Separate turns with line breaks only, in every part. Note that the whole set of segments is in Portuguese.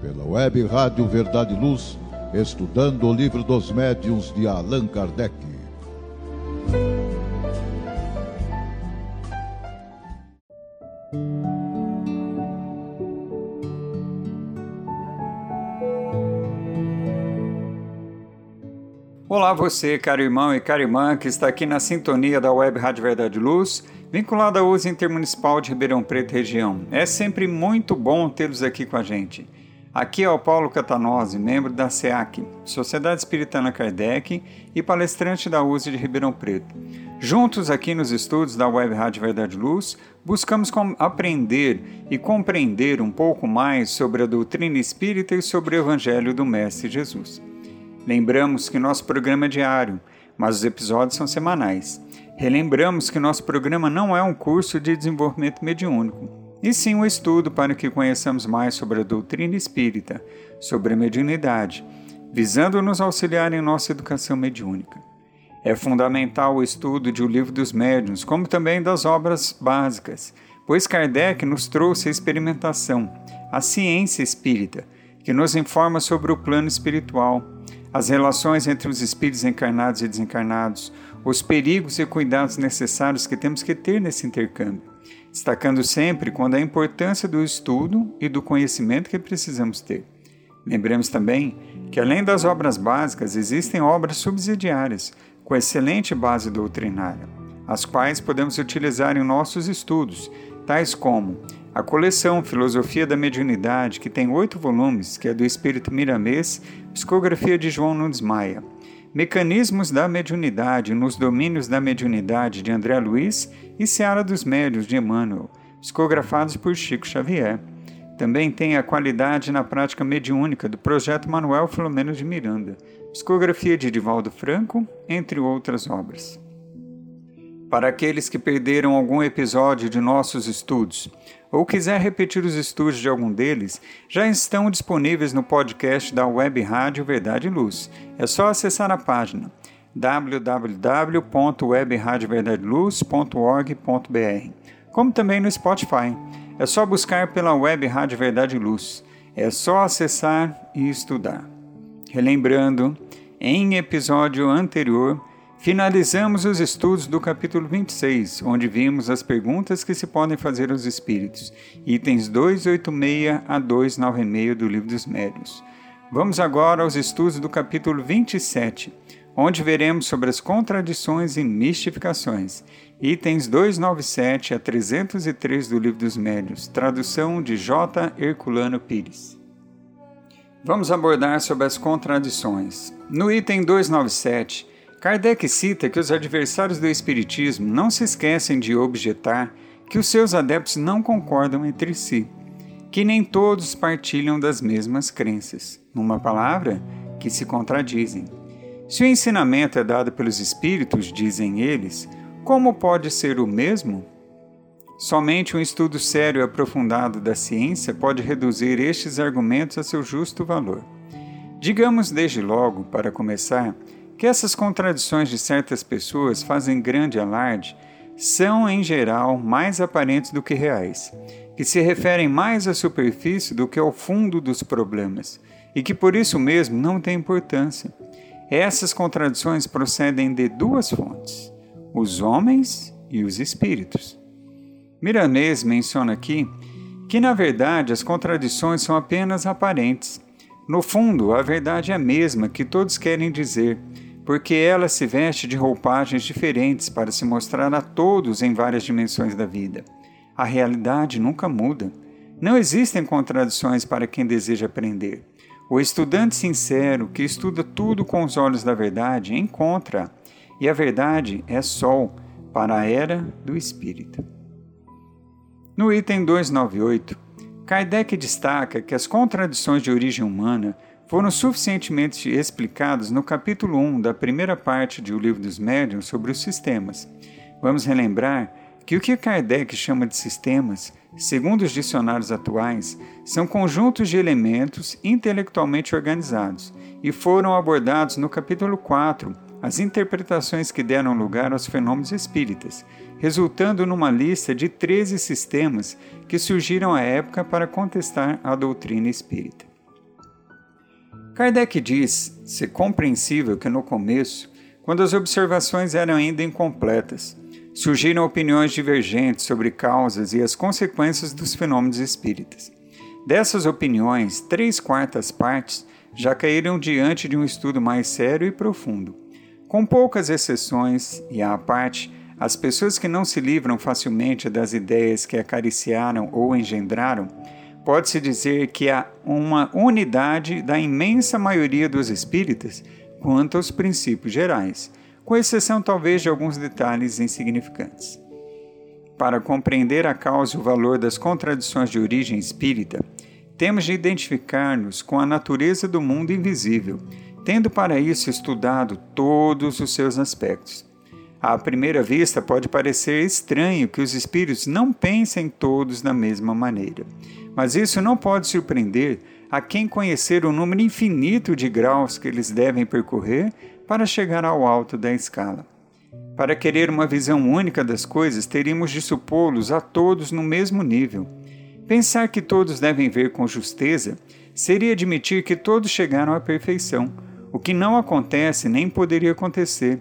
pela web Rádio Verdade e Luz, estudando o livro dos médiuns de Allan Kardec.
Olá você, caro irmão e cara irmã, que está aqui na sintonia da Web Rádio Verdade e Luz, vinculada à uso intermunicipal de Ribeirão Preto região. É sempre muito bom tê-los aqui com a gente. Aqui é o Paulo Catanose, membro da SEAC, Sociedade Espiritana Kardec e palestrante da USE de Ribeirão Preto. Juntos aqui nos estudos da Web Rádio Verdade Luz, buscamos aprender e compreender um pouco mais sobre a doutrina espírita e sobre o Evangelho do Mestre Jesus. Lembramos que nosso programa é diário, mas os episódios são semanais. Relembramos que nosso programa não é um curso de desenvolvimento mediúnico, e sim um estudo para que conheçamos mais sobre a doutrina espírita, sobre a mediunidade, visando nos auxiliar em nossa educação mediúnica. É fundamental o estudo de O Livro dos Médiuns, como também das obras básicas, pois Kardec nos trouxe a experimentação, a ciência espírita, que nos informa sobre o plano espiritual as relações entre os espíritos encarnados e desencarnados, os perigos e cuidados necessários que temos que ter nesse intercâmbio, destacando sempre quando a importância do estudo e do conhecimento que precisamos ter. Lembremos também que, além das obras básicas, existem obras subsidiárias com excelente base doutrinária, as quais podemos utilizar em nossos estudos, tais como a coleção Filosofia da Mediunidade, que tem oito volumes, que é do espírito miramês, psicografia de João Nunes Maia. Mecanismos da Mediunidade nos Domínios da Mediunidade, de André Luiz, e Seara dos Médios, de Emmanuel, psicografados por Chico Xavier. Também tem a Qualidade na Prática Mediúnica, do projeto Manuel Filomeno de Miranda, psicografia de Divaldo Franco, entre outras obras. Para aqueles que perderam algum episódio de nossos estudos, ou quiser repetir os estudos de algum deles, já estão disponíveis no podcast da Web Rádio Verdade e Luz. É só acessar a página www.webradioverdadeluz.org.br, como também no Spotify. É só buscar pela Web Rádio Verdade e Luz. É só acessar e estudar. Relembrando, em episódio anterior, Finalizamos os estudos do capítulo 26, onde vimos as perguntas que se podem fazer aos espíritos, itens 286 a 296 do Livro dos Médios. Vamos agora aos estudos do capítulo 27, onde veremos sobre as contradições e mistificações, itens 297 a 303 do Livro dos Médios, tradução de J. Herculano Pires. Vamos abordar sobre as contradições. No item 297, Kardec cita que os adversários do Espiritismo não se esquecem de objetar que os seus adeptos não concordam entre si, que nem todos partilham das mesmas crenças, numa palavra, que se contradizem. Se o ensinamento é dado pelos Espíritos, dizem eles, como pode ser o mesmo? Somente um estudo sério e aprofundado da ciência pode reduzir estes argumentos a seu justo valor. Digamos desde logo, para começar, que essas contradições de certas pessoas fazem grande alarde são, em geral, mais aparentes do que reais, que se referem mais à superfície do que ao fundo dos problemas, e que por isso mesmo não têm importância. Essas contradições procedem de duas fontes: os homens e os espíritos. Miranês menciona aqui que, na verdade, as contradições são apenas aparentes. No fundo, a verdade é a mesma que todos querem dizer, porque ela se veste de roupagens diferentes para se mostrar a todos em várias dimensões da vida. A realidade nunca muda. Não existem contradições para quem deseja aprender. O estudante sincero, que estuda tudo com os olhos da verdade, encontra, e a verdade é sol para a era do espírito. No item 298, Kardec destaca que as contradições de origem humana foram suficientemente explicados no capítulo 1 da primeira parte de O Livro dos Médiuns sobre os sistemas. Vamos relembrar que o que Kardec chama de sistemas, segundo os dicionários atuais, são conjuntos de elementos intelectualmente organizados e foram abordados no capítulo 4 as interpretações que deram lugar aos fenômenos espíritas, resultando numa lista de 13 sistemas que surgiram à época para contestar a doutrina espírita. Kardec diz ser compreensível que no começo, quando as observações eram ainda incompletas, surgiram opiniões divergentes sobre causas e as consequências dos fenômenos espíritas. Dessas opiniões, três quartas partes já caíram diante de um estudo mais sério e profundo. Com poucas exceções, e à parte, as pessoas que não se livram facilmente das ideias que acariciaram ou engendraram, pode-se dizer que há uma unidade da imensa maioria dos espíritas quanto aos princípios gerais, com exceção talvez de alguns detalhes insignificantes. Para compreender a causa e o valor das contradições de origem espírita, temos de identificar-nos com a natureza do mundo invisível, tendo para isso estudado todos os seus aspectos. À primeira vista, pode parecer estranho que os espíritos não pensem todos da mesma maneira, mas isso não pode surpreender a quem conhecer o número infinito de graus que eles devem percorrer para chegar ao alto da escala. Para querer uma visão única das coisas, teríamos de supô-los a todos no mesmo nível. Pensar que todos devem ver com justeza seria admitir que todos chegaram à perfeição, o que não acontece nem poderia acontecer.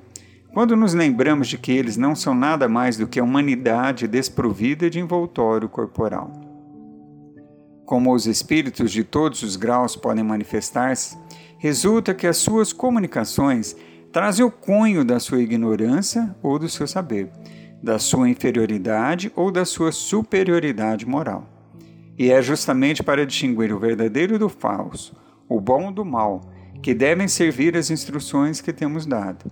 Quando nos lembramos de que eles não são nada mais do que a humanidade desprovida de envoltório corporal. Como os espíritos de todos os graus podem manifestar-se, resulta que as suas comunicações trazem o cunho da sua ignorância ou do seu saber, da sua inferioridade ou da sua superioridade moral. E é justamente para distinguir o verdadeiro do falso, o bom do mal, que devem servir as instruções que temos dado.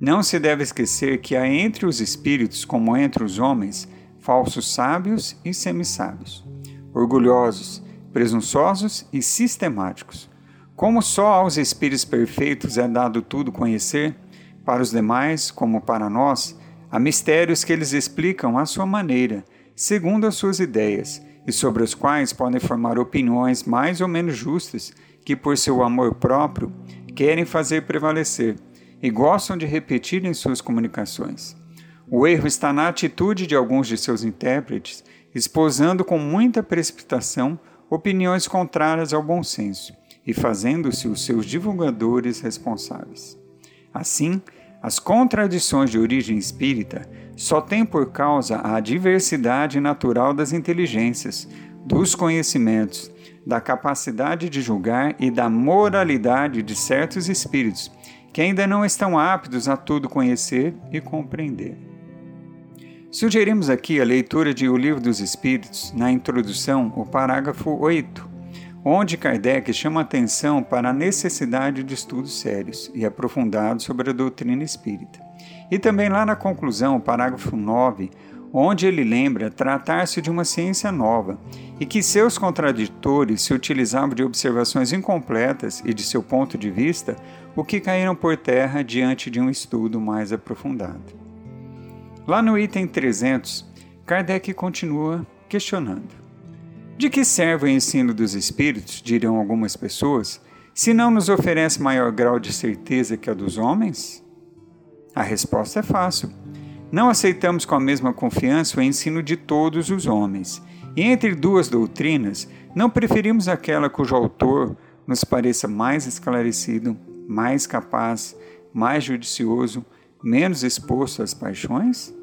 Não se deve esquecer que há entre os espíritos, como entre os homens, falsos sábios e semissábios orgulhosos, presunçosos e sistemáticos. Como só aos espíritos perfeitos é dado tudo conhecer, para os demais, como para nós, há mistérios que eles explicam à sua maneira, segundo as suas ideias, e sobre os quais podem formar opiniões mais ou menos justas que, por seu amor próprio, querem fazer prevalecer e gostam de repetir em suas comunicações. O erro está na atitude de alguns de seus intérpretes esposando com muita precipitação opiniões contrárias ao bom senso e fazendo-se os seus divulgadores responsáveis. Assim, as contradições de origem espírita só têm por causa a diversidade natural das inteligências, dos conhecimentos, da capacidade de julgar e da moralidade de certos espíritos que ainda não estão aptos a tudo conhecer e compreender. Sugerimos aqui a leitura de O Livro dos Espíritos, na introdução, o parágrafo 8, onde Kardec chama atenção para a necessidade de estudos sérios e aprofundados sobre a doutrina espírita. E também lá na conclusão, o parágrafo 9, onde ele lembra tratar-se de uma ciência nova e que seus contraditores se utilizavam de observações incompletas e de seu ponto de vista, o que caíram por terra diante de um estudo mais aprofundado. Lá no item 300, Kardec continua questionando: De que serve o ensino dos espíritos, dirão algumas pessoas, se não nos oferece maior grau de certeza que a dos homens? A resposta é fácil. Não aceitamos com a mesma confiança o ensino de todos os homens, e entre duas doutrinas, não preferimos aquela cujo autor nos pareça mais esclarecido, mais capaz, mais judicioso, menos exposto às paixões?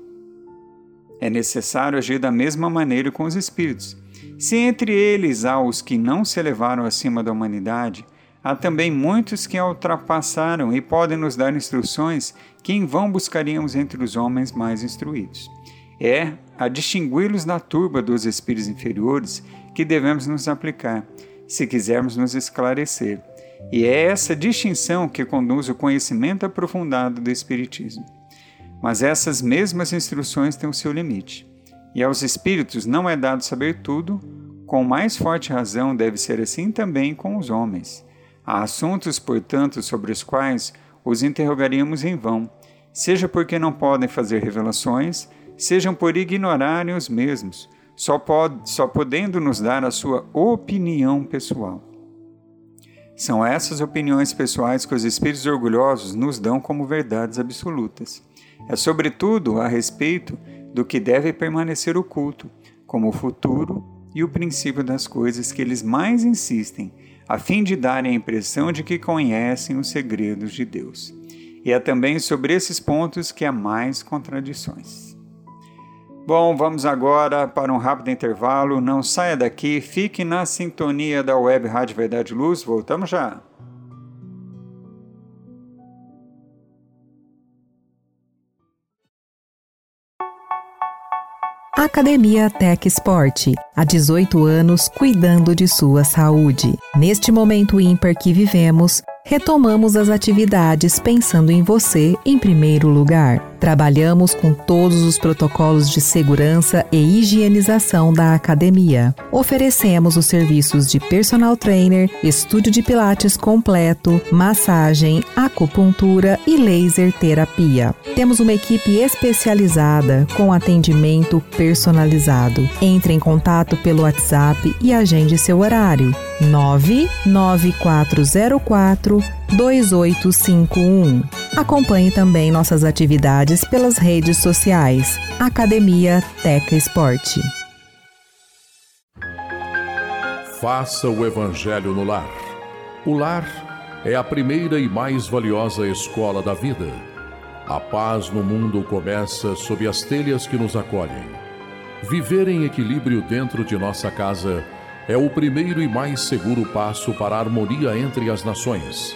É necessário agir da mesma maneira com os espíritos. Se entre eles há os que não se elevaram acima da humanidade, há também muitos que a ultrapassaram e podem nos dar instruções que em vão buscaríamos entre os homens mais instruídos. É a distingui-los da turba dos espíritos inferiores que devemos nos aplicar, se quisermos nos esclarecer. E é essa distinção que conduz o conhecimento aprofundado do Espiritismo. Mas essas mesmas instruções têm o seu limite. E aos espíritos não é dado saber tudo, com mais forte razão deve ser assim também com os homens. Há assuntos, portanto, sobre os quais os interrogaríamos em vão, seja porque não podem fazer revelações, sejam por ignorarem os mesmos, só, pode, só podendo nos dar a sua opinião pessoal. São essas opiniões pessoais que os espíritos orgulhosos nos dão como verdades absolutas. É sobretudo a respeito do que deve permanecer oculto, como o futuro e o princípio das coisas que eles mais insistem, a fim de darem a impressão de que conhecem os segredos de Deus. E é também sobre esses pontos que há mais contradições. Bom, vamos agora para um rápido intervalo. Não saia daqui, fique na sintonia da Web Rádio Verdade Luz. Voltamos já.
Academia Tech Sport. Há 18 anos cuidando de sua saúde. Neste momento ímpar que vivemos, retomamos as atividades pensando em você em primeiro lugar. Trabalhamos com todos os protocolos de segurança e higienização da academia. Oferecemos os serviços de personal trainer, estúdio de pilates completo, massagem, acupuntura e laser terapia. Temos uma equipe especializada com atendimento personalizado. Entre em contato pelo WhatsApp e agende seu horário. 99404 2851. Acompanhe também nossas atividades pelas redes sociais. Academia Teca Esporte.
Faça o Evangelho no lar. O lar é a primeira e mais valiosa escola da vida. A paz no mundo começa sob as telhas que nos acolhem. Viver em equilíbrio dentro de nossa casa é o primeiro e mais seguro passo para a harmonia entre as nações.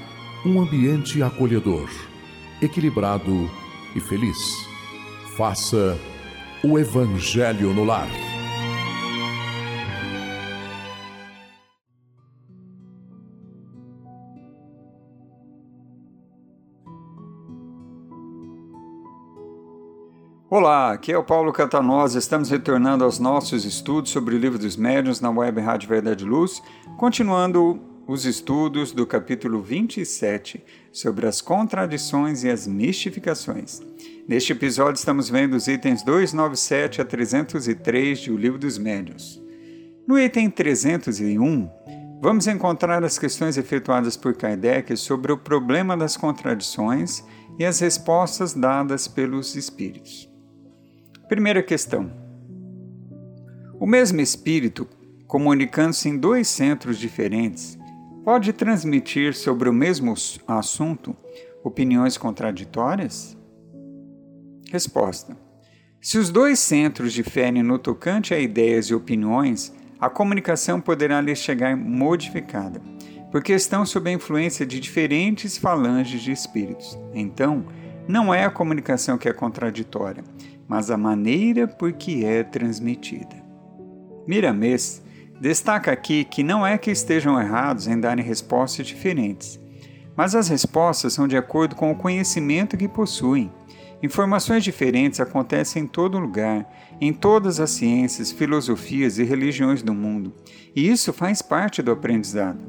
um ambiente acolhedor, equilibrado e feliz. Faça o Evangelho no lar.
Olá, aqui é o Paulo Catanosa. Estamos retornando aos nossos estudos sobre o livro dos médiuns na web Rádio Verdade Luz, continuando os estudos do capítulo 27 sobre as contradições e as mistificações. Neste episódio estamos vendo os itens 297 a 303 de O Livro dos Médiuns. No item 301, vamos encontrar as questões efetuadas por Kardec sobre o problema das contradições e as respostas dadas pelos espíritos. Primeira questão. O mesmo espírito, comunicando-se em dois centros diferentes, pode transmitir sobre o mesmo assunto opiniões contraditórias? Resposta: Se os dois centros diferem no tocante a ideias e opiniões, a comunicação poderá lhes chegar modificada, porque estão sob a influência de diferentes falanges de espíritos. Então, não é a comunicação que é contraditória, mas a maneira por que é transmitida. Miramês destaca aqui que não é que estejam errados em darem respostas diferentes, mas as respostas são de acordo com o conhecimento que possuem. Informações diferentes acontecem em todo lugar, em todas as ciências, filosofias e religiões do mundo, e isso faz parte do aprendizado.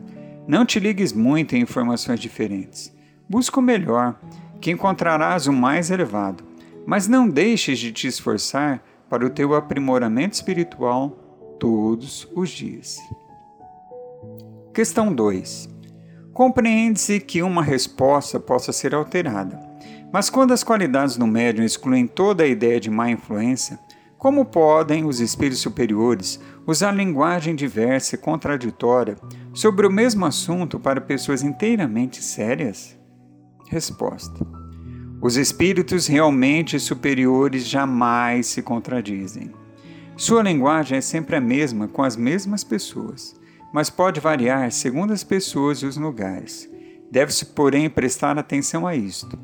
Não te ligues muito em informações diferentes. Busca o melhor, que encontrarás o mais elevado mas não deixes de te esforçar para o teu aprimoramento espiritual todos os dias. Questão 2. Compreende-se que uma resposta possa ser alterada, mas quando as qualidades do médium excluem toda a ideia de má influência, como podem os espíritos superiores usar linguagem diversa e contraditória sobre o mesmo assunto para pessoas inteiramente sérias? Resposta os espíritos realmente superiores jamais se contradizem. Sua linguagem é sempre a mesma com as mesmas pessoas, mas pode variar segundo as pessoas e os lugares. Deve-se, porém, prestar atenção a isto.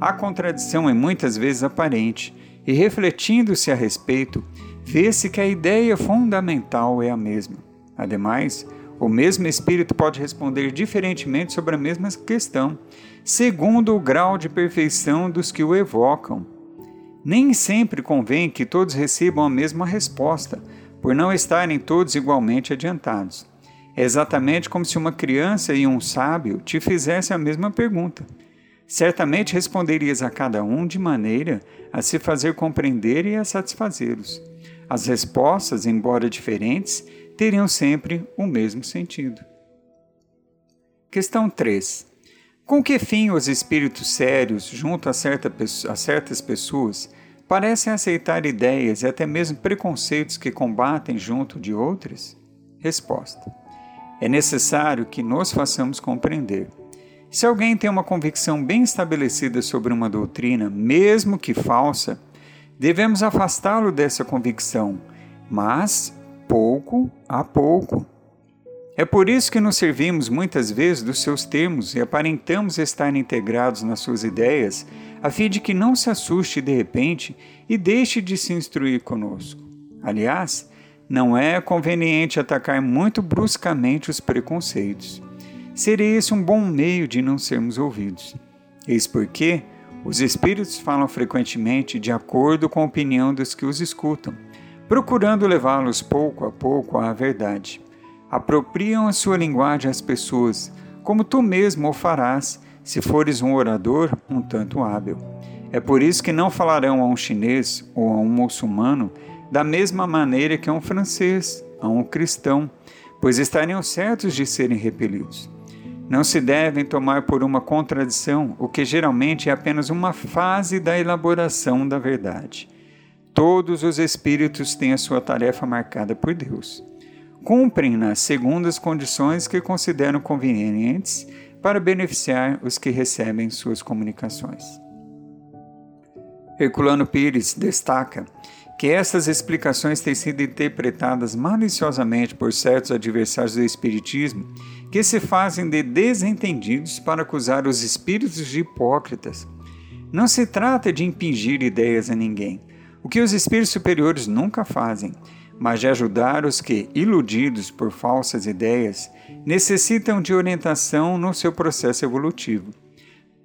A contradição é muitas vezes aparente, e refletindo-se a respeito, vê-se que a ideia fundamental é a mesma. Ademais, o mesmo espírito pode responder diferentemente sobre a mesma questão, segundo o grau de perfeição dos que o evocam. Nem sempre convém que todos recebam a mesma resposta, por não estarem todos igualmente adiantados. É exatamente como se uma criança e um sábio te fizessem a mesma pergunta. Certamente responderias a cada um de maneira a se fazer compreender e a satisfazê-los. As respostas, embora diferentes, teriam sempre o mesmo sentido. Questão 3. Com que fim os espíritos sérios, junto a, certa, a certas pessoas, parecem aceitar ideias e até mesmo preconceitos que combatem junto de outras? Resposta: É necessário que nos façamos compreender. Se alguém tem uma convicção bem estabelecida sobre uma doutrina, mesmo que falsa, devemos afastá-lo dessa convicção, mas pouco a pouco. É por isso que nos servimos muitas vezes dos seus termos e aparentamos estar integrados nas suas ideias, a fim de que não se assuste de repente e deixe de se instruir conosco. Aliás, não é conveniente atacar muito bruscamente os preconceitos. Seria esse um bom meio de não sermos ouvidos. Eis porque os espíritos falam frequentemente de acordo com a opinião dos que os escutam, procurando levá-los pouco a pouco à verdade apropriam a sua linguagem às pessoas, como tu mesmo o farás se fores um orador um tanto hábil. É por isso que não falarão a um chinês ou a um muçulmano da mesma maneira que a um francês, a um cristão, pois estariam certos de serem repelidos. Não se devem tomar por uma contradição o que geralmente é apenas uma fase da elaboração da verdade. Todos os espíritos têm a sua tarefa marcada por Deus cumprem-nas segundo as condições que consideram convenientes para beneficiar os que recebem suas comunicações. Herculano Pires destaca que estas explicações têm sido interpretadas maliciosamente por certos adversários do Espiritismo que se fazem de desentendidos para acusar os espíritos de hipócritas. Não se trata de impingir ideias a ninguém, o que os espíritos superiores nunca fazem, mas de ajudar os que, iludidos por falsas ideias, necessitam de orientação no seu processo evolutivo.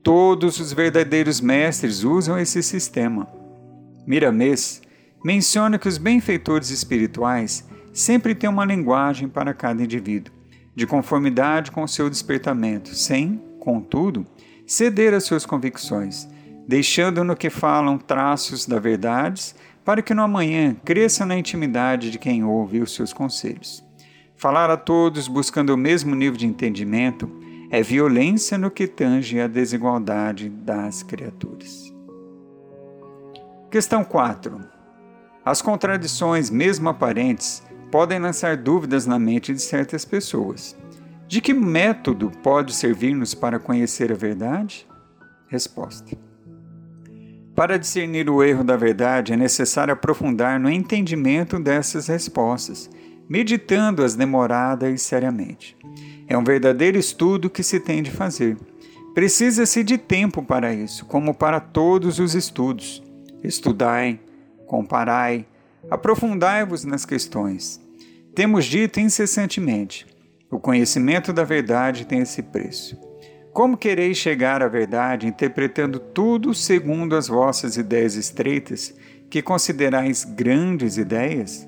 Todos os verdadeiros mestres usam esse sistema. Miramês menciona que os benfeitores espirituais sempre têm uma linguagem para cada indivíduo, de conformidade com o seu despertamento, sem, contudo, ceder às suas convicções, deixando no que falam traços da verdade para que no amanhã cresça na intimidade de quem ouve os seus conselhos. Falar a todos buscando o mesmo nível de entendimento é violência no que tange a desigualdade das criaturas. Questão 4. As contradições, mesmo aparentes, podem lançar dúvidas na mente de certas pessoas. De que método pode servir-nos para conhecer a verdade? Resposta. Para discernir o erro da verdade, é necessário aprofundar no entendimento dessas respostas, meditando-as demorada e seriamente. É um verdadeiro estudo que se tem de fazer. Precisa-se de tempo para isso, como para todos os estudos. Estudai, comparai, aprofundai-vos nas questões. Temos dito incessantemente: o conhecimento da verdade tem esse preço. Como quereis chegar à verdade interpretando tudo segundo as vossas ideias estreitas, que considerais grandes ideias?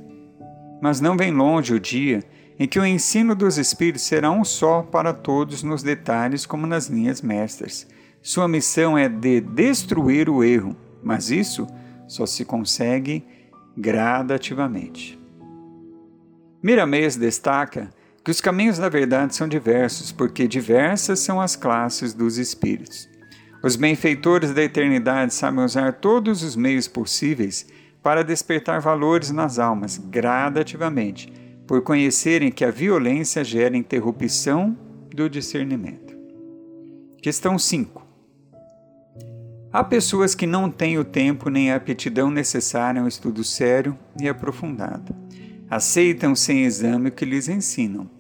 Mas não vem longe o dia em que o ensino dos Espíritos será um só para todos nos detalhes como nas linhas mestras. Sua missão é de destruir o erro, mas isso só se consegue gradativamente. Miramês destaca que os caminhos da verdade são diversos, porque diversas são as classes dos espíritos. Os benfeitores da eternidade sabem usar todos os meios possíveis para despertar valores nas almas gradativamente, por conhecerem que a violência gera interrupção do discernimento. Questão 5. Há pessoas que não têm o tempo nem a aptidão necessária ao estudo sério e aprofundado. Aceitam sem exame o que lhes ensinam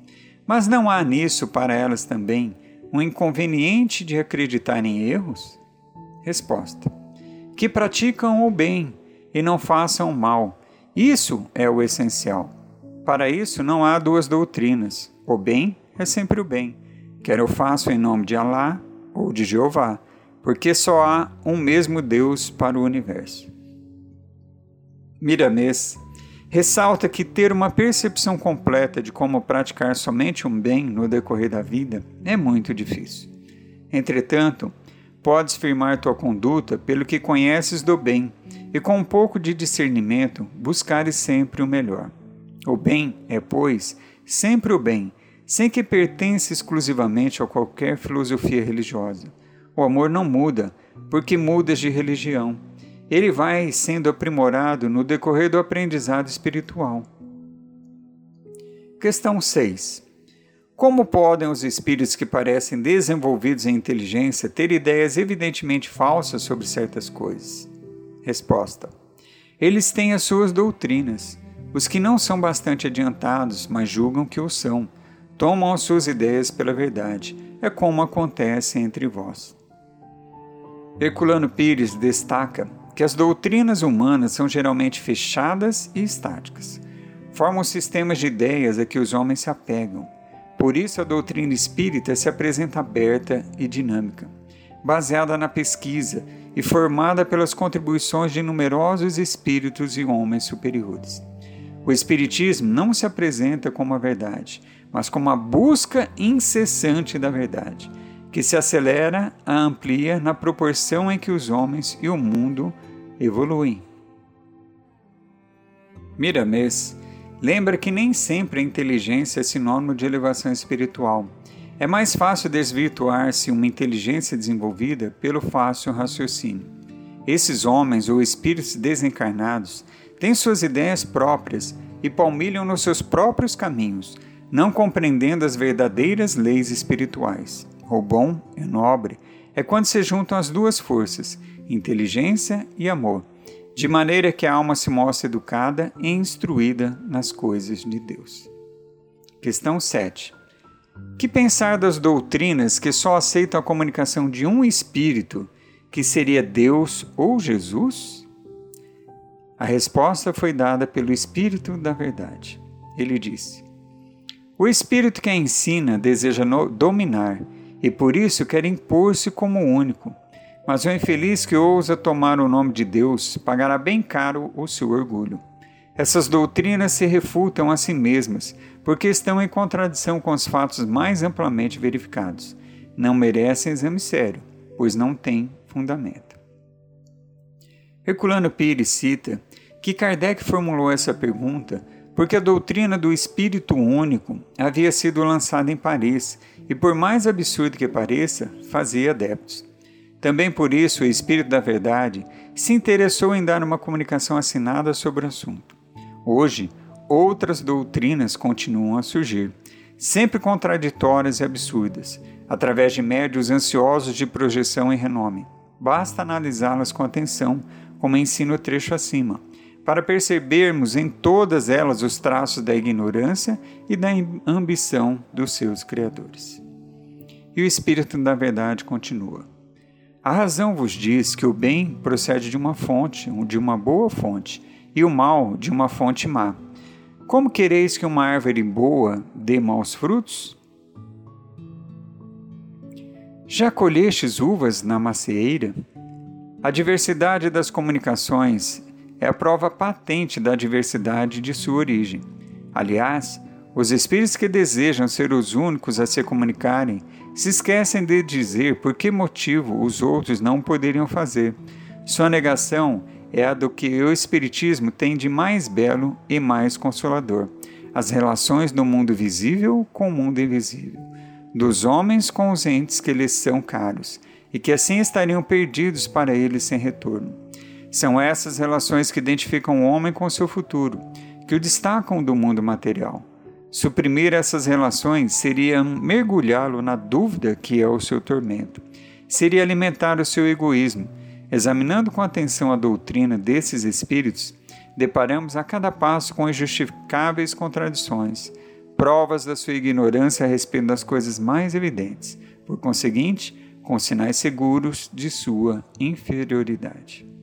mas não há nisso para elas também um inconveniente de acreditar em erros? Resposta: Que praticam o bem e não façam o mal. Isso é o essencial. Para isso não há duas doutrinas. O bem é sempre o bem, quer eu faço em nome de Alá ou de Jeová, porque só há um mesmo Deus para o universo. Miramês ressalta que ter uma percepção completa de como praticar somente um bem no decorrer da vida é muito difícil. Entretanto, podes firmar tua conduta pelo que conheces do bem e com um pouco de discernimento buscares sempre o melhor. O bem é, pois, sempre o bem, sem que pertença exclusivamente a qualquer filosofia religiosa. O amor não muda, porque mudas de religião. Ele vai sendo aprimorado no decorrer do aprendizado espiritual. Questão 6. Como podem os espíritos que parecem desenvolvidos em inteligência ter ideias evidentemente falsas sobre certas coisas? Resposta: Eles têm as suas doutrinas. Os que não são bastante adiantados, mas julgam que o são, tomam as suas ideias pela verdade. É como acontece entre vós. Herculano Pires destaca que as doutrinas humanas são geralmente fechadas e estáticas. Formam sistemas de ideias a que os homens se apegam. Por isso, a doutrina espírita se apresenta aberta e dinâmica, baseada na pesquisa e formada pelas contribuições de numerosos espíritos e homens superiores. O Espiritismo não se apresenta como a verdade, mas como a busca incessante da verdade, que se acelera a amplia na proporção em que os homens e o mundo evoluem. Miramês lembra que nem sempre a inteligência é sinônimo de elevação espiritual. É mais fácil desvirtuar-se uma inteligência desenvolvida pelo fácil raciocínio. Esses homens ou espíritos desencarnados têm suas ideias próprias e palmilham nos seus próprios caminhos, não compreendendo as verdadeiras leis espirituais. O bom e nobre é quando se juntam as duas forças, inteligência e amor, de maneira que a alma se mostra educada e instruída nas coisas de Deus. Questão 7. Que pensar das doutrinas que só aceitam a comunicação de um espírito, que seria Deus ou Jesus? A resposta foi dada pelo Espírito da Verdade. Ele disse: O espírito que a ensina deseja dominar e por isso quer impor-se como único mas o infeliz que ousa tomar o nome de Deus pagará bem caro o seu orgulho. Essas doutrinas se refutam a si mesmas, porque estão em contradição com os fatos mais amplamente verificados. Não merecem exame sério, pois não têm fundamento. Herculano Pires cita que Kardec formulou essa pergunta porque a doutrina do Espírito Único havia sido lançada em Paris e, por mais absurdo que pareça, fazia adeptos. Também por isso o Espírito da Verdade se interessou em dar uma comunicação assinada sobre o assunto. Hoje, outras doutrinas continuam a surgir, sempre contraditórias e absurdas, através de médios ansiosos de projeção e renome. Basta analisá-las com atenção, como ensina o trecho acima, para percebermos em todas elas os traços da ignorância e da ambição dos seus criadores. E o Espírito da Verdade continua. A razão vos diz que o bem procede de uma fonte, de uma boa fonte, e o mal de uma fonte má. Como quereis que uma árvore boa dê maus frutos? Já colhestes uvas na macieira? A diversidade das comunicações é a prova patente da diversidade de sua origem. Aliás, os espíritos que desejam ser os únicos a se comunicarem se esquecem de dizer por que motivo os outros não poderiam fazer. Sua negação é a do que o Espiritismo tem de mais belo e mais consolador: as relações do mundo visível com o mundo invisível, dos homens com os entes que lhes são caros e que assim estariam perdidos para eles sem retorno. São essas relações que identificam o homem com seu futuro, que o destacam do mundo material. Suprimir essas relações seria mergulhá-lo na dúvida que é o seu tormento. Seria alimentar o seu egoísmo. Examinando com atenção a doutrina desses espíritos, deparamos a cada passo com injustificáveis contradições, provas da sua ignorância a respeito das coisas mais evidentes, por conseguinte, com sinais seguros de sua inferioridade.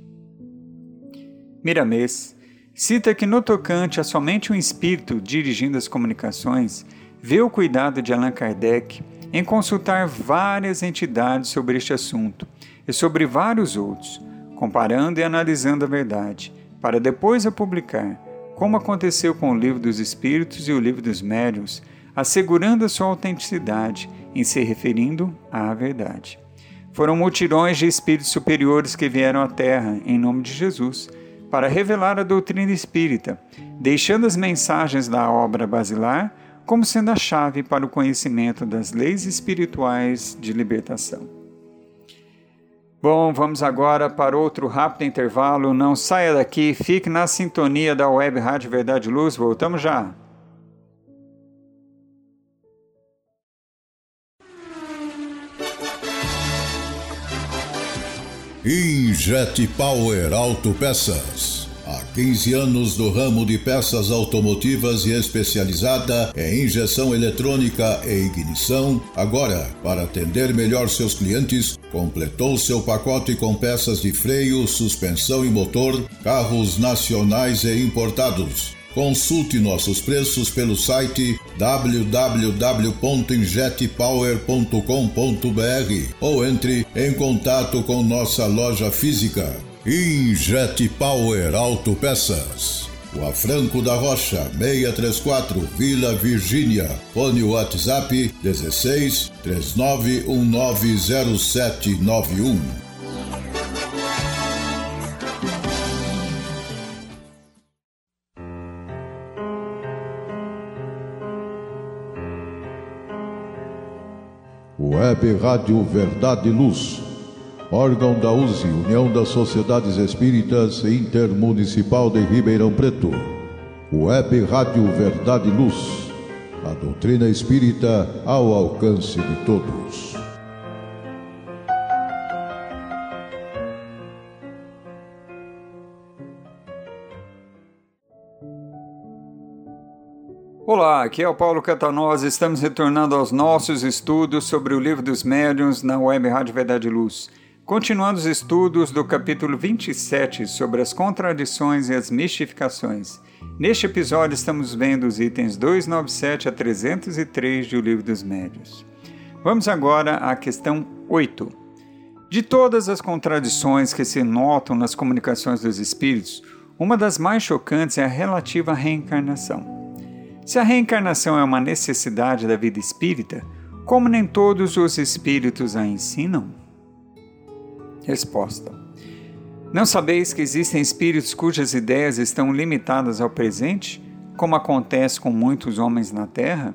Miramês cita que no tocante a somente um espírito dirigindo as comunicações, vê o cuidado de Allan Kardec em consultar várias entidades sobre este assunto e sobre vários outros, comparando e analisando a verdade, para depois a publicar, como aconteceu com o Livro dos Espíritos e o Livro dos Médiuns, assegurando a sua autenticidade em se referindo à verdade. Foram multidões de espíritos superiores que vieram à Terra em nome de Jesus para revelar a doutrina espírita, deixando as mensagens da obra basilar como sendo a chave para o conhecimento das leis espirituais de libertação. Bom, vamos agora para outro rápido intervalo. Não saia daqui, fique na sintonia da Web Rádio Verdade Luz. Voltamos já.
Injet Power Autopeças. Há 15 anos no ramo de peças automotivas e especializada em injeção eletrônica e ignição, agora, para atender melhor seus clientes, completou seu pacote com peças de freio, suspensão e motor, carros nacionais e importados Consulte nossos preços pelo site www.injetpower.com.br ou entre em contato com nossa loja física. Injet Power Autopeças. Rua Franco da Rocha, 634, Vila Virgínia. Fone WhatsApp 16 39190791.
Web Rádio Verdade e Luz, órgão da USE, União das Sociedades Espíritas Intermunicipal de Ribeirão Preto. Web Rádio Verdade e Luz, a doutrina espírita ao alcance de todos.
Olá, aqui é o Paulo Catanosa. Estamos retornando aos nossos estudos sobre o Livro dos Médiuns na Web Rádio Verdade e Luz. Continuando os estudos do capítulo 27 sobre as contradições e as mistificações. Neste episódio estamos vendo os itens 297 a 303 do Livro dos Médiuns. Vamos agora à questão 8. De todas as contradições que se notam nas comunicações dos espíritos, uma das mais chocantes é a relativa à reencarnação. Se a reencarnação é uma necessidade da vida espírita, como nem todos os espíritos a ensinam? Resposta: Não sabeis que existem espíritos cujas ideias estão limitadas ao presente, como acontece com muitos homens na Terra?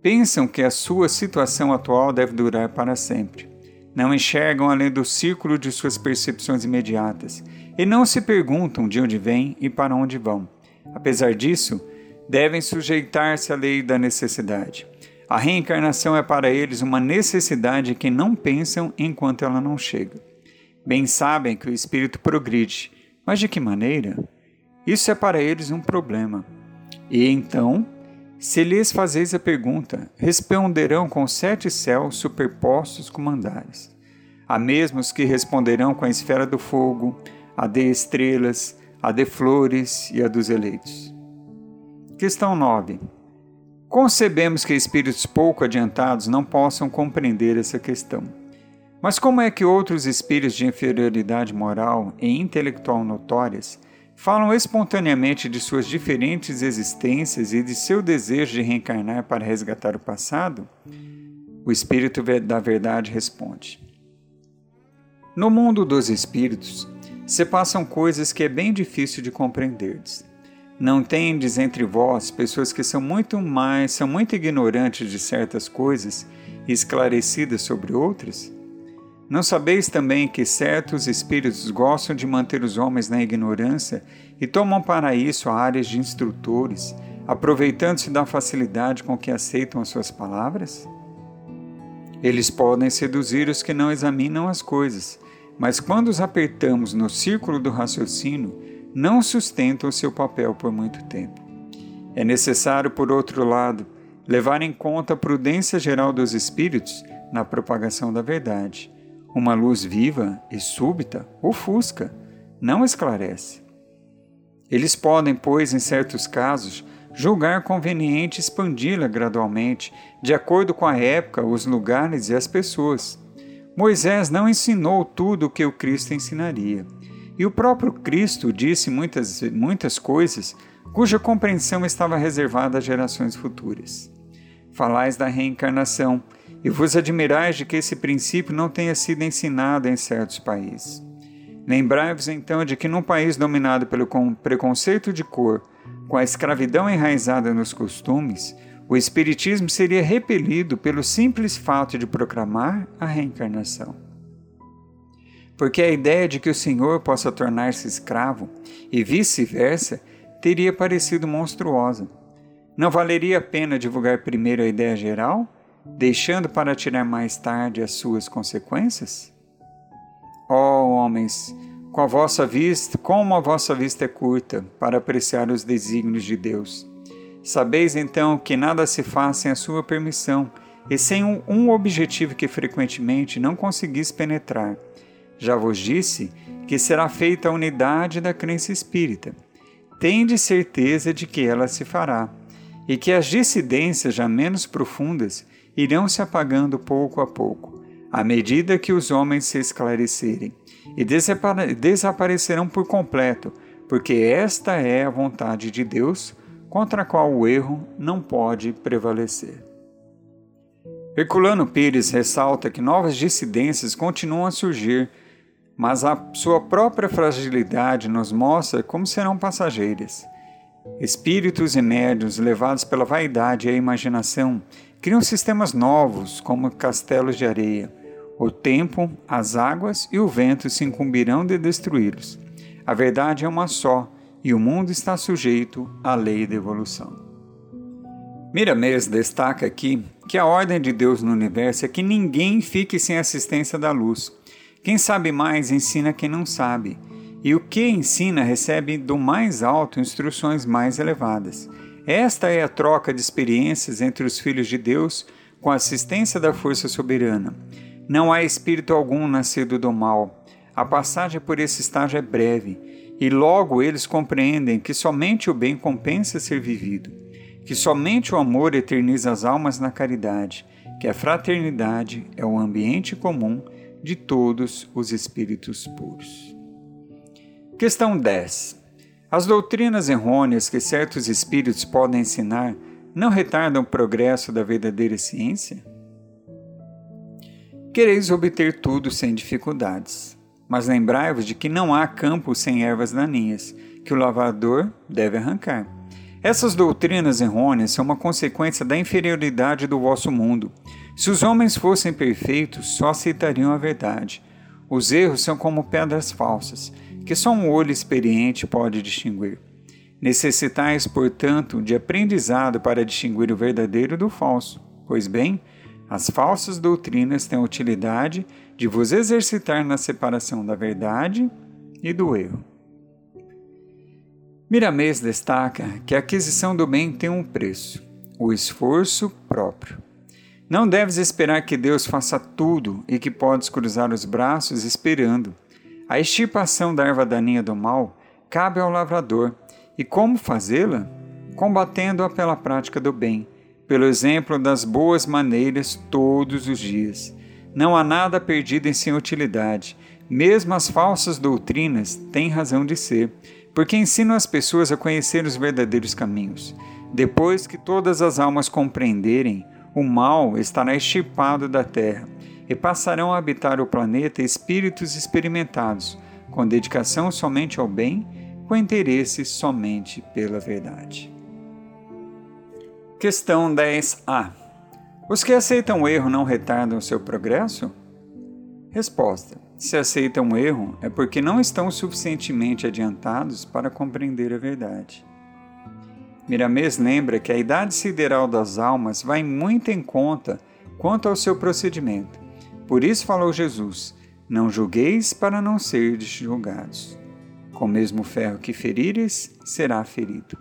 Pensam que a sua situação atual deve durar para sempre. Não enxergam além do círculo de suas percepções imediatas e não se perguntam de onde vêm e para onde vão. Apesar disso, devem sujeitar-se à lei da necessidade. A reencarnação é para eles uma necessidade que não pensam enquanto ela não chega. Bem sabem que o espírito progride, mas de que maneira? Isso é para eles um problema. E então, se lhes fazeis a pergunta, responderão com sete céus superpostos com mandares. Há mesmos que responderão com a esfera do fogo, a de estrelas, a de flores e a dos eleitos. Questão 9. Concebemos que espíritos pouco adiantados não possam compreender essa questão. Mas como é que outros espíritos de inferioridade moral e intelectual notórias falam espontaneamente de suas diferentes existências e de seu desejo de reencarnar para resgatar o passado? O Espírito da Verdade responde: No mundo dos espíritos se passam coisas que é bem difícil de compreender. Não tendes entre vós pessoas que são muito mais, são muito ignorantes de certas coisas e esclarecidas sobre outras? Não sabeis também que certos espíritos gostam de manter os homens na ignorância e tomam para isso áreas de instrutores, aproveitando-se da facilidade com que aceitam as suas palavras? Eles podem seduzir os que não examinam as coisas, mas quando os apertamos no círculo do raciocínio, não sustentam seu papel por muito tempo. É necessário, por outro lado, levar em conta a prudência geral dos espíritos na propagação da verdade. Uma luz viva e súbita ofusca, não esclarece. Eles podem, pois, em certos casos, julgar conveniente expandi-la gradualmente, de acordo com a época, os lugares e as pessoas. Moisés não ensinou tudo o que o Cristo ensinaria. E o próprio Cristo disse muitas, muitas coisas cuja compreensão estava reservada às gerações futuras. Falais da reencarnação e vos admirais de que esse princípio não tenha sido ensinado em certos países. Lembrai-vos então de que num país dominado pelo preconceito de cor, com a escravidão enraizada nos costumes, o Espiritismo seria repelido pelo simples fato de proclamar a reencarnação. Porque a ideia de que o Senhor possa tornar-se escravo e vice-versa teria parecido monstruosa. Não valeria a pena divulgar primeiro a ideia geral, deixando para tirar mais tarde as suas consequências? Ó oh, homens, com a vossa vista, como a vossa vista é curta para apreciar os desígnios de Deus. Sabeis então que nada se faz sem a sua permissão e sem um, um objetivo que frequentemente não conseguis penetrar. Já vos disse que será feita a unidade da crença espírita. Tende certeza de que ela se fará, e que as dissidências já menos profundas irão se apagando pouco a pouco, à medida que os homens se esclarecerem e desaparecerão por completo, porque esta é a vontade de Deus, contra a qual o erro não pode prevalecer. Herculano Pires ressalta que novas dissidências continuam a surgir, mas a sua própria fragilidade nos mostra como serão passageiras. Espíritos e médios levados pela vaidade e a imaginação criam sistemas novos, como castelos de areia, o tempo, as águas e o vento se incumbirão de destruí-los. A verdade é uma só, e o mundo está sujeito à lei da evolução. Miramês destaca aqui que a ordem de Deus no universo é que ninguém fique sem assistência da luz. Quem sabe mais ensina quem não sabe, e o que ensina recebe do mais alto instruções mais elevadas. Esta é a troca de experiências entre os filhos de Deus com a assistência da força soberana. Não há espírito algum nascido do mal. A passagem por esse estágio é breve, e logo eles compreendem que somente o bem compensa ser vivido, que somente o amor eterniza as almas na caridade, que a fraternidade é o ambiente comum de todos os espíritos puros. Questão 10. As doutrinas errôneas que certos espíritos podem ensinar não retardam o progresso da verdadeira ciência? Quereis obter tudo sem dificuldades. Mas lembrai-vos de que não há campo sem ervas daninhas, que o lavrador deve arrancar. Essas doutrinas errôneas são uma consequência da inferioridade do vosso mundo. Se os homens fossem perfeitos, só aceitariam a verdade. Os erros são como pedras falsas, que só um olho experiente pode distinguir. Necessitais, portanto, de aprendizado para distinguir o verdadeiro do falso. Pois bem, as falsas doutrinas têm a utilidade de vos exercitar na separação da verdade e do erro. Miramês destaca que a aquisição do bem tem um preço, o esforço próprio. Não deves esperar que Deus faça tudo e que podes cruzar os braços esperando. A extirpação da erva daninha do mal cabe ao lavrador. E como fazê-la? Combatendo-a pela prática do bem pelo exemplo das boas maneiras todos os dias. Não há nada perdido em sua utilidade. Mesmo as falsas doutrinas têm razão de ser, porque ensinam as pessoas a conhecer os verdadeiros caminhos. Depois que todas as almas compreenderem, o mal estará extirpado da terra e passarão a habitar o planeta espíritos experimentados, com dedicação somente ao bem, com interesse somente pela verdade. Questão 10a. Os que aceitam o erro não retardam o seu progresso? Resposta: Se aceitam o erro, é porque não estão suficientemente adiantados para compreender a verdade. Miramês lembra que a idade sideral das almas vai muito em conta quanto ao seu procedimento. Por isso falou Jesus: Não julgueis para não serdes julgados. Com o mesmo ferro que ferires, será ferido.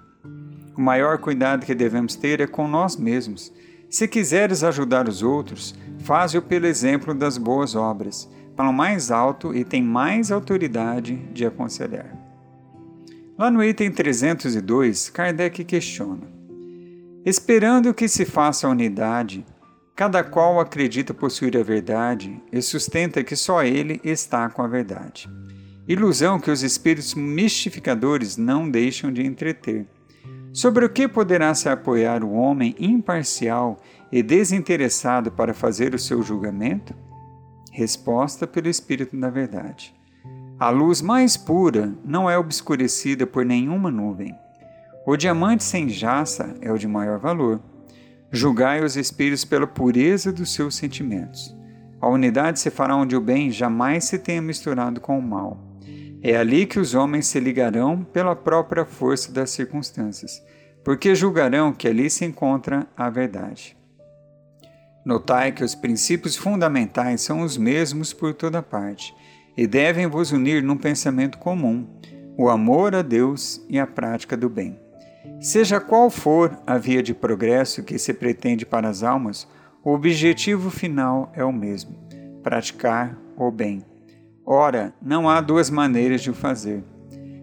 O maior cuidado que devemos ter é com nós mesmos. Se quiseres ajudar os outros, faze-o pelo exemplo das boas obras. Fala mais alto e tem mais autoridade de aconselhar. Lá no item 302, Kardec questiona: Esperando que se faça a unidade, cada qual acredita possuir a verdade e sustenta que só ele está com a verdade. Ilusão que os espíritos mistificadores não deixam de entreter Sobre o que poderá se apoiar o homem imparcial e desinteressado para fazer o seu julgamento? Resposta pelo Espírito da Verdade. A luz mais pura não é obscurecida por nenhuma nuvem. O diamante sem jaça é o de maior valor. Julgai os espíritos pela pureza dos seus sentimentos. A unidade se fará onde o bem jamais se tenha misturado com o mal. É ali que os homens se ligarão pela própria força das circunstâncias, porque julgarão que ali se encontra a verdade. Notai que os princípios fundamentais são os mesmos por toda parte e devem vos unir num pensamento comum, o amor a Deus e a prática do bem. Seja qual for a via de progresso que se pretende para as almas, o objetivo final é o mesmo: praticar o bem. Ora, não há duas maneiras de o fazer.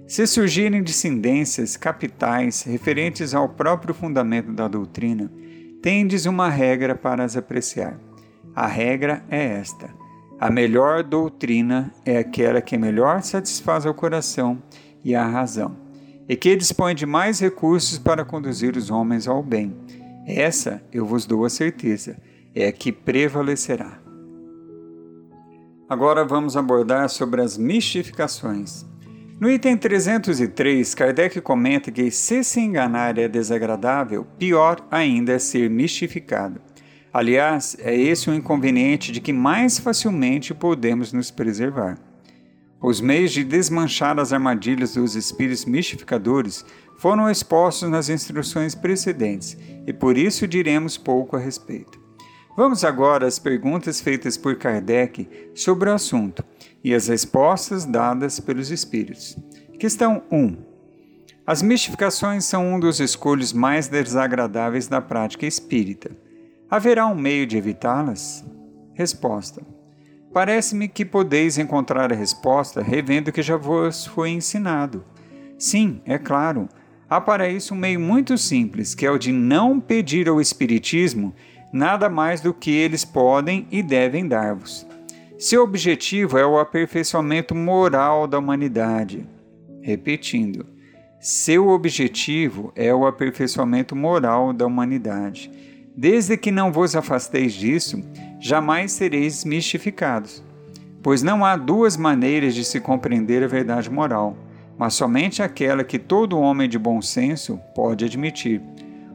Se surgirem dissidências capitais referentes ao próprio fundamento da doutrina, tendes uma regra para as apreciar. A regra é esta: a melhor doutrina é aquela que melhor satisfaz ao coração e à razão, e que dispõe de mais recursos para conduzir os homens ao bem. Essa, eu vos dou a certeza, é a que prevalecerá. Agora vamos abordar sobre as mistificações. No item 303, Kardec comenta que se se enganar é desagradável, pior ainda é ser mistificado. Aliás, é esse o inconveniente de que mais facilmente podemos nos preservar. Os meios de desmanchar as armadilhas dos espíritos mistificadores foram expostos nas instruções precedentes e por isso diremos pouco a respeito. Vamos agora às perguntas feitas por Kardec sobre o assunto e as respostas dadas pelos espíritos. Questão 1. As mistificações são um dos escolhos mais desagradáveis da prática espírita. Haverá um meio de evitá-las? Resposta. Parece-me que podeis encontrar a resposta revendo o que já vos foi ensinado. Sim, é claro. Há para isso um meio muito simples, que é o de não pedir ao Espiritismo nada mais do que eles podem e devem dar-vos. Seu objetivo é o aperfeiçoamento moral da humanidade. Repetindo, seu objetivo é o aperfeiçoamento moral da humanidade. Desde que não vos afasteis disso, jamais sereis mistificados. Pois não há duas maneiras de se compreender a verdade moral, mas somente aquela que todo homem de bom senso pode admitir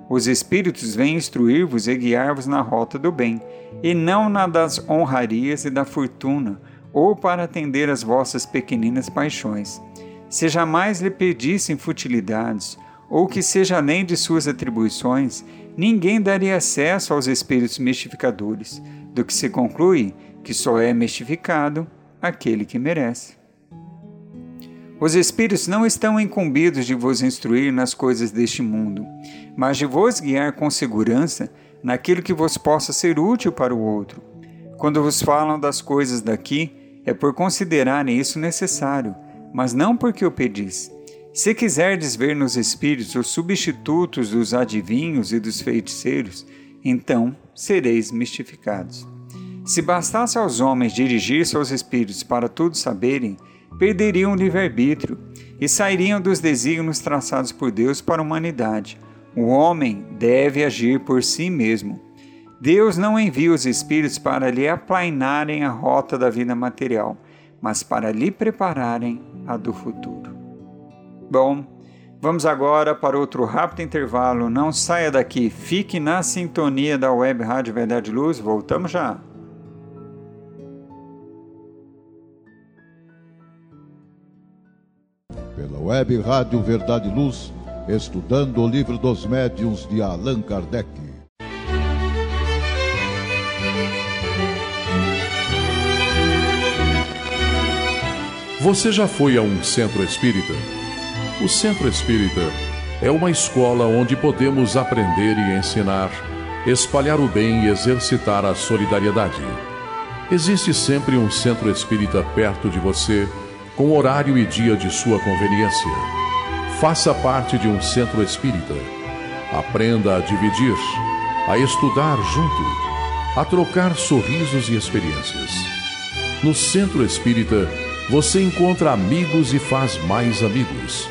os Espíritos vêm instruir-vos e guiar-vos na rota do bem, e não na das honrarias e da fortuna, ou para atender às vossas pequeninas paixões. Se jamais lhe pedissem futilidades, ou que seja além de suas atribuições, ninguém daria acesso aos espíritos mistificadores, do que se conclui que só é mistificado aquele que merece. Os Espíritos não estão incumbidos de vos instruir nas coisas deste mundo, mas de vos guiar com segurança naquilo que vos possa ser útil para o outro. Quando vos falam das coisas daqui, é por considerarem isso necessário, mas não porque o pedis. Se quiserdes ver nos Espíritos os substitutos dos adivinhos e dos feiticeiros, então sereis mistificados. Se bastasse aos homens dirigir-se aos Espíritos para tudo saberem, perderiam o livre-arbítrio e sairiam dos desígnios traçados por Deus para a humanidade. O homem deve agir por si mesmo. Deus não envia os espíritos para lhe aplainarem a rota da vida material, mas para lhe prepararem a do futuro. Bom, vamos agora para outro rápido intervalo. Não saia daqui, fique na sintonia da Web Rádio Verdade Luz. Voltamos já.
pela web Rádio Verdade Luz, estudando o livro dos médiuns de Allan Kardec.
Você já foi a um centro espírita? O centro espírita é uma escola onde podemos aprender e ensinar, espalhar o bem e exercitar a solidariedade. Existe sempre um centro espírita perto de você com horário e dia de sua conveniência. Faça parte de um centro espírita. Aprenda a dividir, a estudar junto, a trocar sorrisos e experiências. No centro espírita, você encontra amigos e faz mais amigos.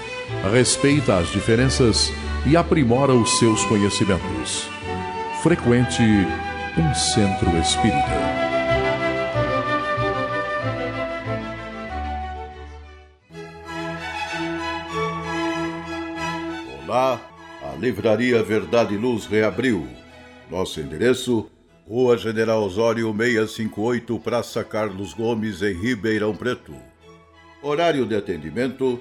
Respeita as diferenças e aprimora os seus conhecimentos. Frequente um centro espírita.
Olá, a Livraria Verdade e Luz reabriu. Nosso endereço: Rua General Osório 658, Praça Carlos Gomes, em Ribeirão Preto. Horário de atendimento: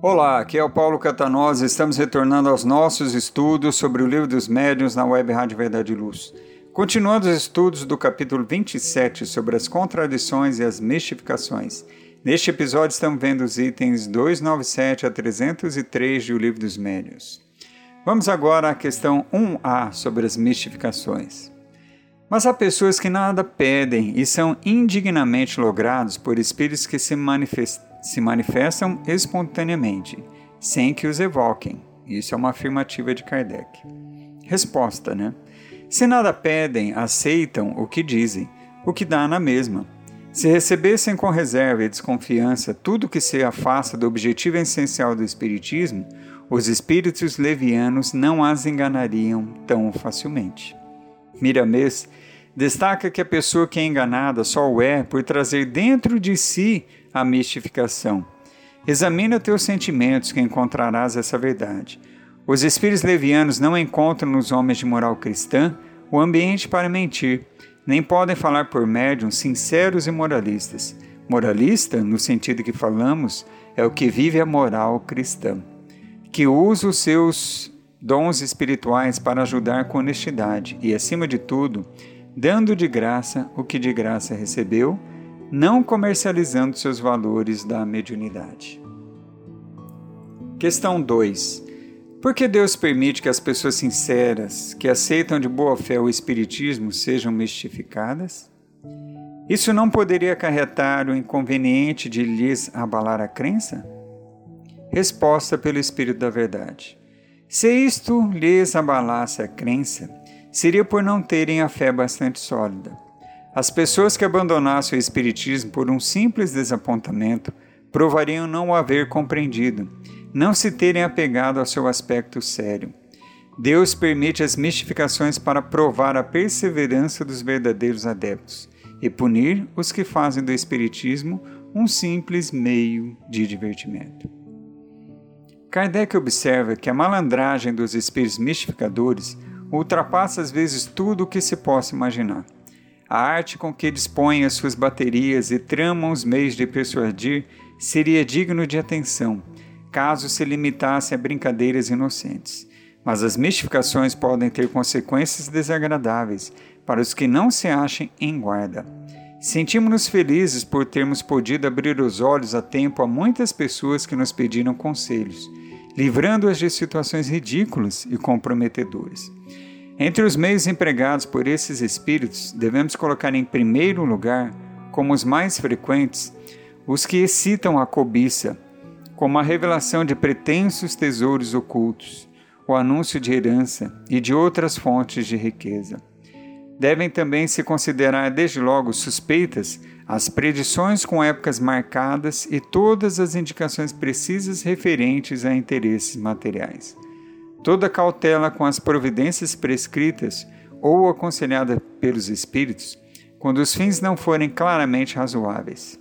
Olá, aqui é o Paulo Catanosa. Estamos retornando aos nossos estudos sobre o Livro dos Médiuns na Web Rádio Verdade e Luz. Continuando os estudos do capítulo 27 sobre as contradições e as mistificações. Neste episódio estamos vendo os itens 297 a 303 do Livro dos Médiuns. Vamos agora à questão 1A sobre as mistificações. Mas há pessoas que nada pedem e são indignamente logrados por espíritos que se, manifest... se manifestam espontaneamente, sem que os evoquem. Isso é uma afirmativa de Kardec. Resposta, né? Se nada pedem, aceitam o que dizem, o que dá na mesma se recebessem com reserva e desconfiança tudo que se afasta do objetivo essencial do Espiritismo, os espíritos levianos não as enganariam tão facilmente. Miramês destaca que a pessoa que é enganada só o é por trazer dentro de si a mistificação. Examina teus sentimentos que encontrarás essa verdade. Os espíritos levianos não encontram nos homens de moral cristã o ambiente para mentir nem podem falar por médiums sinceros e moralistas. Moralista, no sentido que falamos, é o que vive a moral cristã, que usa os seus dons espirituais para ajudar com honestidade e, acima de tudo, dando de graça o que de graça recebeu, não comercializando seus valores da mediunidade. Questão 2. Por que Deus permite que as pessoas sinceras, que aceitam de boa fé o Espiritismo, sejam mistificadas? Isso não poderia acarretar o inconveniente de lhes abalar a crença? Resposta pelo Espírito da Verdade. Se isto lhes abalasse a crença, seria por não terem a fé bastante sólida. As pessoas que abandonassem o Espiritismo por um simples desapontamento provariam não o haver compreendido não se terem apegado ao seu aspecto sério. Deus permite as mistificações para provar a perseverança dos verdadeiros adeptos e punir os que fazem do Espiritismo um simples meio de divertimento. Kardec observa que a malandragem dos espíritos mistificadores ultrapassa às vezes tudo o que se possa imaginar. A arte com que dispõem as suas baterias e tramam os meios de persuadir seria digno de atenção caso se limitasse a brincadeiras inocentes. Mas as mistificações podem ter consequências desagradáveis para os que não se achem em guarda. Sentimos-nos felizes por termos podido abrir os olhos a tempo a muitas pessoas que nos pediram conselhos, livrando-as de situações ridículas e comprometedoras. Entre os meios empregados por esses espíritos, devemos colocar em primeiro lugar, como os mais frequentes, os que excitam a cobiça, como a revelação de pretensos tesouros ocultos, o anúncio de herança e de outras fontes de riqueza. Devem também se considerar desde logo suspeitas as predições com épocas marcadas e todas as indicações precisas referentes a interesses materiais. Toda cautela com as providências prescritas ou aconselhada pelos espíritos, quando os fins não forem claramente razoáveis.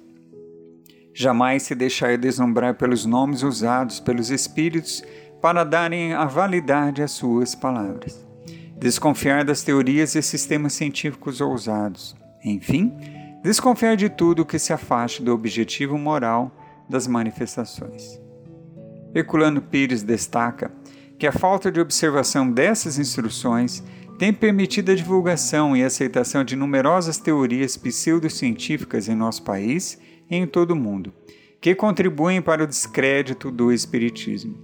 Jamais se deixar deslumbrar pelos nomes usados pelos espíritos para darem a validade às suas palavras. Desconfiar das teorias e sistemas científicos ousados. Enfim, desconfiar de tudo que se afaste do objetivo moral das manifestações. Herculano Pires destaca que a falta de observação dessas instruções tem permitido a divulgação e aceitação de numerosas teorias pseudocientíficas em nosso país e em todo o mundo, que contribuem para o descrédito do Espiritismo.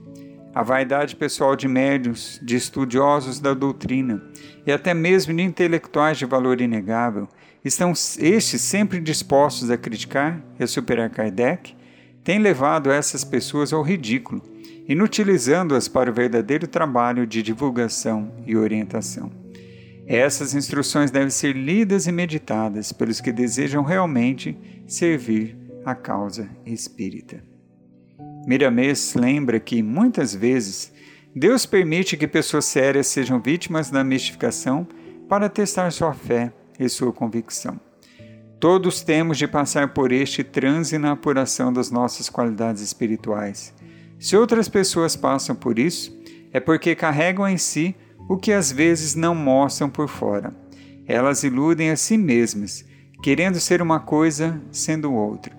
A vaidade pessoal de médios, de estudiosos da doutrina e até mesmo de intelectuais de valor inegável estão estes sempre dispostos a criticar e a superar Kardec, tem levado essas pessoas ao ridículo, inutilizando-as para o verdadeiro trabalho de divulgação e orientação. Essas instruções devem ser lidas e meditadas pelos que desejam realmente servir a causa espírita. Miramês lembra que, muitas vezes, Deus permite que pessoas sérias sejam vítimas da mistificação para testar sua fé e sua convicção. Todos temos de passar por este transe na apuração das nossas qualidades espirituais. Se outras pessoas passam por isso, é porque carregam em si o que às vezes não mostram por fora. Elas iludem a si mesmas, querendo ser uma coisa sendo outra.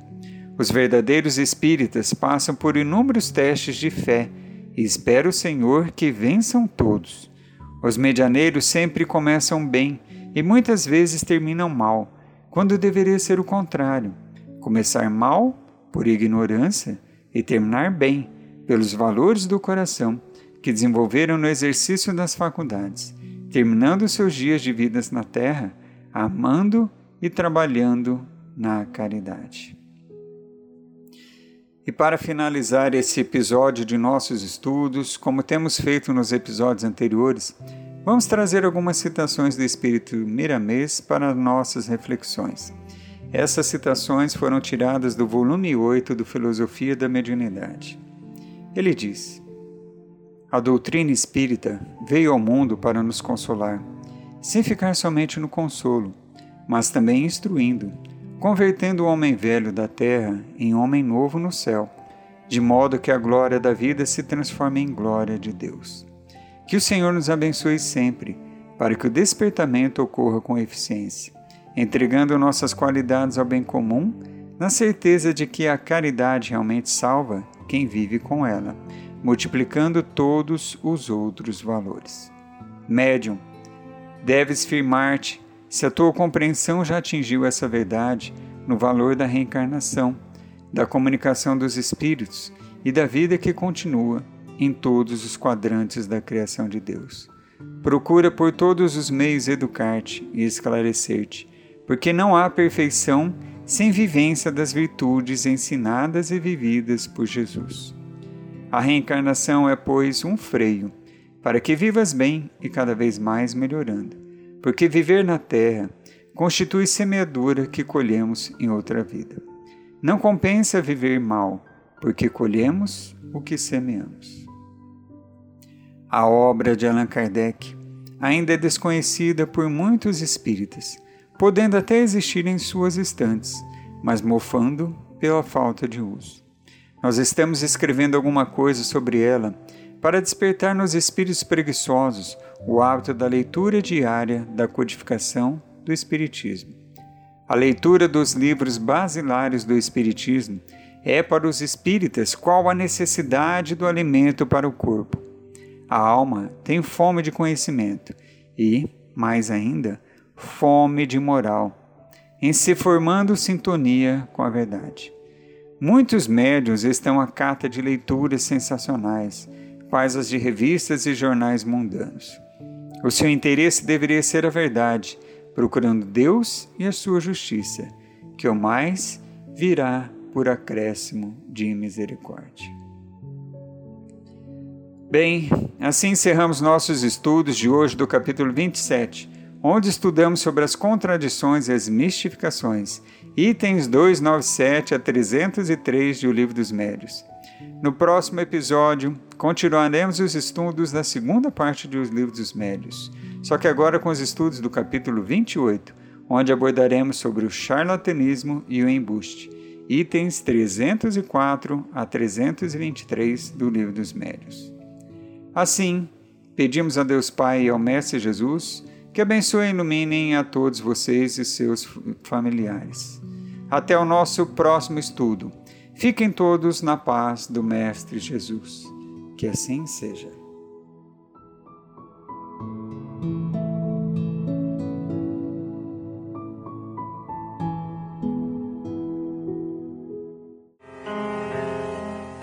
Os verdadeiros espíritas passam por inúmeros testes de fé e espero o Senhor que vençam todos. Os medianeiros sempre começam bem e muitas vezes terminam mal, quando deveria ser o contrário: começar mal por ignorância e terminar bem pelos valores do coração que desenvolveram no exercício das faculdades, terminando seus dias de vidas na terra, amando e trabalhando na caridade. E para finalizar esse episódio de nossos estudos, como temos feito nos episódios anteriores, vamos trazer algumas citações do Espírito Miramês para nossas reflexões. Essas citações foram tiradas do volume 8 do Filosofia da Mediunidade. Ele diz: A doutrina espírita veio ao mundo para nos consolar, sem ficar somente no consolo, mas também instruindo convertendo o homem velho da terra em homem novo no céu, de modo que a glória da vida se transforme em glória de Deus. Que o Senhor nos abençoe sempre, para que o despertamento ocorra com eficiência, entregando nossas qualidades ao bem comum, na certeza de que a caridade realmente salva quem vive com ela, multiplicando todos os outros valores. Médium, deves firmar-te se a tua compreensão já atingiu essa verdade no valor da reencarnação, da comunicação dos espíritos e da vida que continua em todos os quadrantes da criação de Deus. Procura por todos os meios educar-te e esclarecer-te, porque não há perfeição sem vivência das virtudes ensinadas e vividas por Jesus. A reencarnação é, pois, um freio para que vivas bem e cada vez mais melhorando porque viver na terra constitui semeadura que colhemos em outra vida. Não compensa viver mal, porque colhemos o que semeamos. A obra de Allan Kardec ainda é desconhecida por muitos espíritas, podendo até existir em suas estantes, mas mofando pela falta de uso. Nós estamos escrevendo alguma coisa sobre ela para despertar nos espíritos preguiçosos o hábito da leitura diária da codificação do Espiritismo. A leitura dos livros basilares do Espiritismo é para os espíritas qual a necessidade do alimento para o corpo. A alma tem fome de conhecimento e, mais ainda, fome de moral, em se formando sintonia com a verdade. Muitos médios estão à cata de leituras sensacionais quais as de revistas e jornais mundanos. O seu interesse deveria ser a verdade, procurando Deus e a sua justiça, que o mais virá por acréscimo de misericórdia. Bem, assim encerramos nossos estudos de hoje do capítulo 27, onde estudamos sobre as contradições e as mistificações, itens 297 a 303 do Livro dos Médios. No próximo episódio, continuaremos os estudos da segunda parte dos livros dos médios, só que agora com os estudos do capítulo 28, onde abordaremos sobre o charlatanismo e o embuste, itens 304 a 323 do livro dos médios. Assim, pedimos a Deus Pai e ao Mestre Jesus que abençoe e iluminem a todos vocês e seus familiares. Até o nosso próximo estudo. Fiquem todos na paz do Mestre Jesus. Que assim seja.